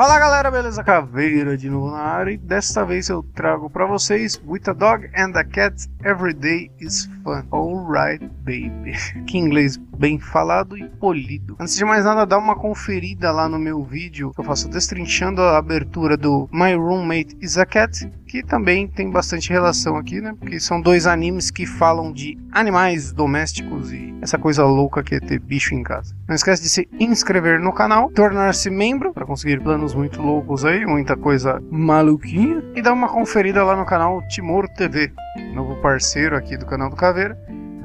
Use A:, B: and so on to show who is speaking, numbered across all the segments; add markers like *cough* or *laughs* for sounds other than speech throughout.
A: Fala galera, beleza? Caveira de novo na área e desta vez eu trago para vocês With a Dog and a Cat Every Day is Fun. Alright, baby. *laughs* Que inglês bem falado e polido. Antes de mais nada, dá uma conferida lá no meu vídeo que eu faço destrinchando a abertura do My Roommate is a Cat, que também tem bastante relação aqui, né? Porque são dois animes que falam de animais domésticos e essa coisa louca que é ter bicho em casa. Não esquece de se inscrever no canal, tornar-se membro para conseguir planos muito loucos aí, muita coisa maluquinha, e dar uma conferida lá no canal Timor TV, novo parceiro aqui do canal do Caveira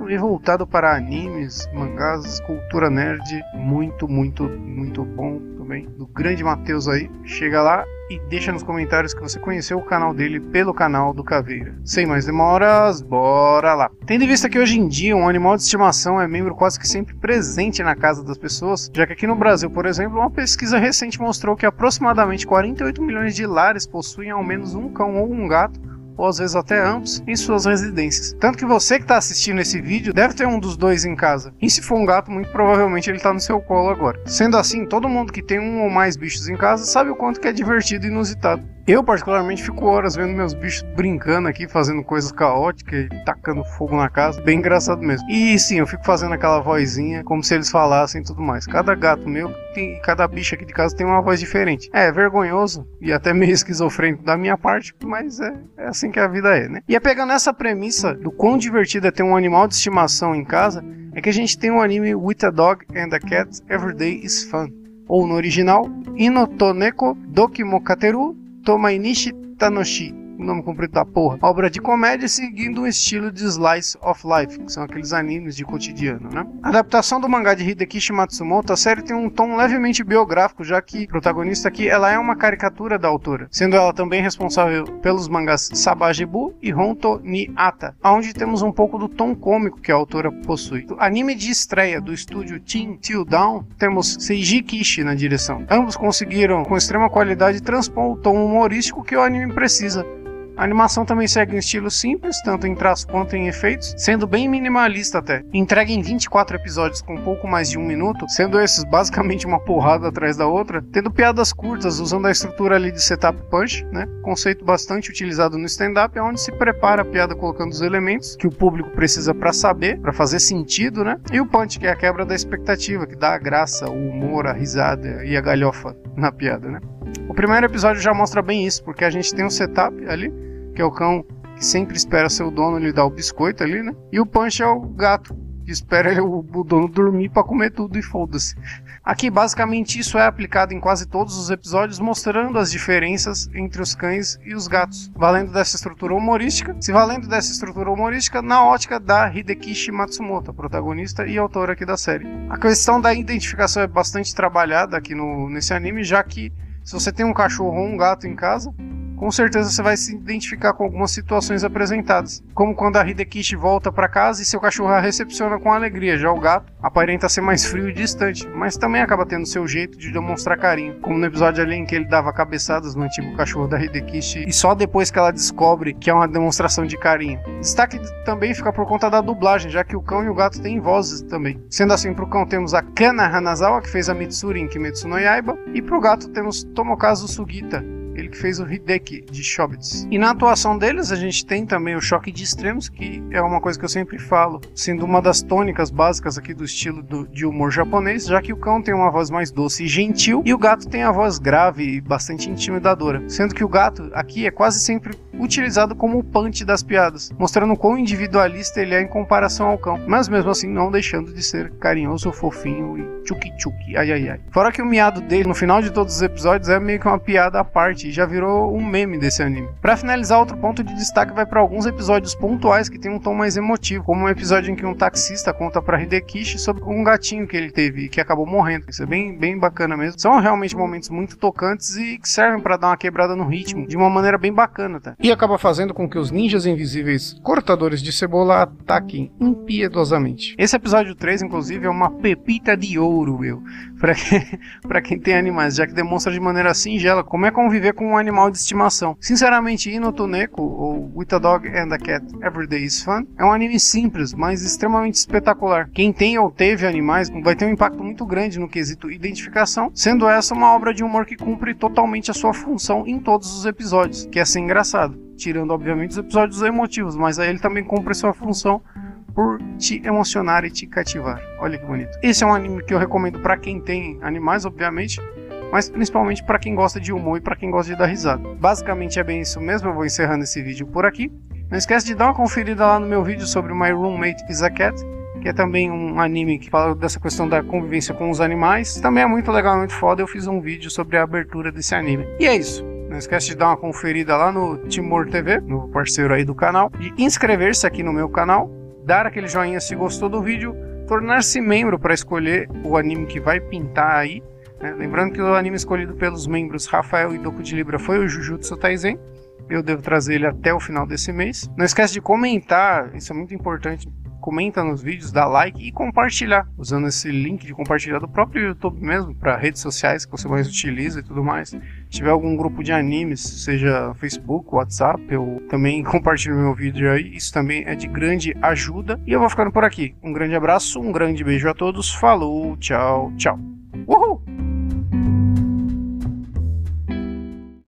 A: e voltado para animes, mangás, cultura nerd, muito, muito, muito bom também, do grande Matheus aí. Chega lá e deixa nos comentários que você conheceu o canal dele pelo canal do Caveira. Sem mais demoras, bora lá. Tendo em vista que hoje em dia um animal de estimação é membro quase que sempre presente na casa das pessoas, já que aqui no Brasil, por exemplo, uma pesquisa recente mostrou que aproximadamente 48 milhões de lares possuem ao menos um cão ou um gato ou às vezes até ambos, em suas residências. Tanto que você que está assistindo esse vídeo deve ter um dos dois em casa. E se for um gato, muito provavelmente ele está no seu colo agora. Sendo assim, todo mundo que tem um ou mais bichos em casa sabe o quanto que é divertido e inusitado. Eu, particularmente, fico horas vendo meus bichos brincando aqui, fazendo coisas caóticas e tacando fogo na casa. Bem engraçado mesmo. E sim, eu fico fazendo aquela vozinha como se eles falassem e tudo mais. Cada gato meu, tem, cada bicho aqui de casa tem uma voz diferente. É, é vergonhoso e até meio *laughs* esquizofrênico da minha parte, mas é, é assim que a vida é, né? E é pegando essa premissa do quão divertido é ter um animal de estimação em casa, é que a gente tem um anime With a Dog and a Cat Every Day is Fun. Ou no original, Inotoneko Dokimokateru tomai nisi tanoshi nome comprido da porra, obra de comédia seguindo um estilo de slice of life, que são aqueles animes de cotidiano, né? A adaptação do mangá de Hidekishi Matsumoto, a série tem um tom levemente biográfico, já que a protagonista aqui, ela é uma caricatura da autora, sendo ela também responsável pelos mangás Sabajibu e Honto ni Ata, onde temos um pouco do tom cômico que a autora possui. Anime de estreia do estúdio Team Till Down, temos Seiji Kishi na direção. Ambos conseguiram, com extrema qualidade, transpor o tom humorístico que o anime precisa a animação também segue um estilo simples, tanto em traço quanto em efeitos, sendo bem minimalista até. Entrega em 24 episódios com pouco mais de um minuto, sendo esses basicamente uma porrada atrás da outra, tendo piadas curtas usando a estrutura ali de setup punch, né? Conceito bastante utilizado no stand-up, é onde se prepara a piada colocando os elementos que o público precisa para saber, para fazer sentido, né? E o punch, que é a quebra da expectativa, que dá a graça, o humor, a risada e a galhofa na piada, né? O primeiro episódio já mostra bem isso, porque a gente tem um setup ali, que é o cão que sempre espera seu dono lhe dar o biscoito ali, né? E o Punch é o gato, que espera *laughs* o, dono dormir para comer tudo e foda-se. Aqui, basicamente, isso é aplicado em quase todos os episódios, mostrando as diferenças entre os cães e os gatos, valendo dessa estrutura humorística, se valendo dessa estrutura humorística na ótica da Hidekishi Matsumoto, protagonista e autora aqui da série. A questão da identificação é bastante trabalhada aqui no, nesse anime, já que se você tem um cachorro ou um gato em casa, com certeza você vai se identificar com algumas situações apresentadas, como quando a Hidekishi volta para casa e seu cachorro a recepciona com alegria, já o gato aparenta ser mais frio e distante, mas também acaba tendo seu jeito de demonstrar carinho, como no episódio ali em que ele dava cabeçadas no antigo cachorro da Hidekishi e só depois que ela descobre que é uma demonstração de carinho. Destaque também fica por conta da dublagem, já que o cão e o gato têm vozes também. Sendo assim, pro cão temos a Kana Hanazawa, que fez a Mitsuri em Kimetsu no Yaiba, e pro gato temos Tomokazu Sugita, ele que fez o Hideki de Shobits. E na atuação deles a gente tem também o choque de extremos, que é uma coisa que eu sempre falo, sendo uma das tônicas básicas aqui do estilo do, de humor japonês, já que o cão tem uma voz mais doce e gentil e o gato tem a voz grave e bastante intimidadora. Sendo que o gato aqui é quase sempre utilizado como o punch das piadas, mostrando quão individualista ele é em comparação ao cão, mas mesmo assim não deixando de ser carinhoso, fofinho e tchuki-tchuki, ai ai ai. Fora que o miado dele no final de todos os episódios é meio que uma piada à parte e já virou um meme desse anime. Para finalizar, outro ponto de destaque vai para alguns episódios pontuais que tem um tom mais emotivo, como um episódio em que um taxista conta para Hidekishi sobre um gatinho que ele teve e que acabou morrendo. Isso é bem, bem bacana mesmo. São realmente momentos muito tocantes e que servem para dar uma quebrada no ritmo de uma maneira bem bacana, tá? e acaba fazendo com que os ninjas invisíveis cortadores de cebola ataquem impiedosamente. Esse episódio 3, inclusive, é uma pepita de ouro, meu, para quem, *laughs* pra quem tem animais, já que demonstra de maneira singela como é conviver com um animal de estimação. Sinceramente, Inotoneko, ou With a Dog and a Cat Every Day is Fun, é um anime simples, mas extremamente espetacular. Quem tem ou teve animais vai ter um impacto muito grande no quesito identificação, sendo essa uma obra de humor que cumpre totalmente a sua função em todos os episódios, que é ser engraçado. Tirando, obviamente, os episódios emotivos, mas aí ele também cumpre sua função por te emocionar e te cativar. Olha que bonito. Esse é um anime que eu recomendo para quem tem animais, obviamente, mas principalmente para quem gosta de humor e para quem gosta de dar risada. Basicamente é bem isso mesmo, eu vou encerrando esse vídeo por aqui. Não esquece de dar uma conferida lá no meu vídeo sobre My Roommate is a Cat, que é também um anime que fala dessa questão da convivência com os animais. Também é muito legal, muito foda. Eu fiz um vídeo sobre a abertura desse anime. E é isso. Não esquece de dar uma conferida lá no Timor TV, no parceiro aí do canal, de inscrever-se aqui no meu canal, dar aquele joinha se gostou do vídeo, tornar-se membro para escolher o anime que vai pintar aí. Né? Lembrando que o anime escolhido pelos membros Rafael e Doku de Libra foi o Jujutsu Taizen. Eu devo trazer ele até o final desse mês. Não esquece de comentar, isso é muito importante comenta nos vídeos, dá like e compartilhar, usando esse link de compartilhar do próprio YouTube mesmo, para redes sociais que você mais utiliza e tudo mais. Se tiver algum grupo de animes, seja Facebook, WhatsApp, eu também *laughs* compartilho meu vídeo aí, isso também é de grande ajuda. E eu vou ficando por aqui. Um grande abraço, um grande beijo a todos, falou, tchau, tchau.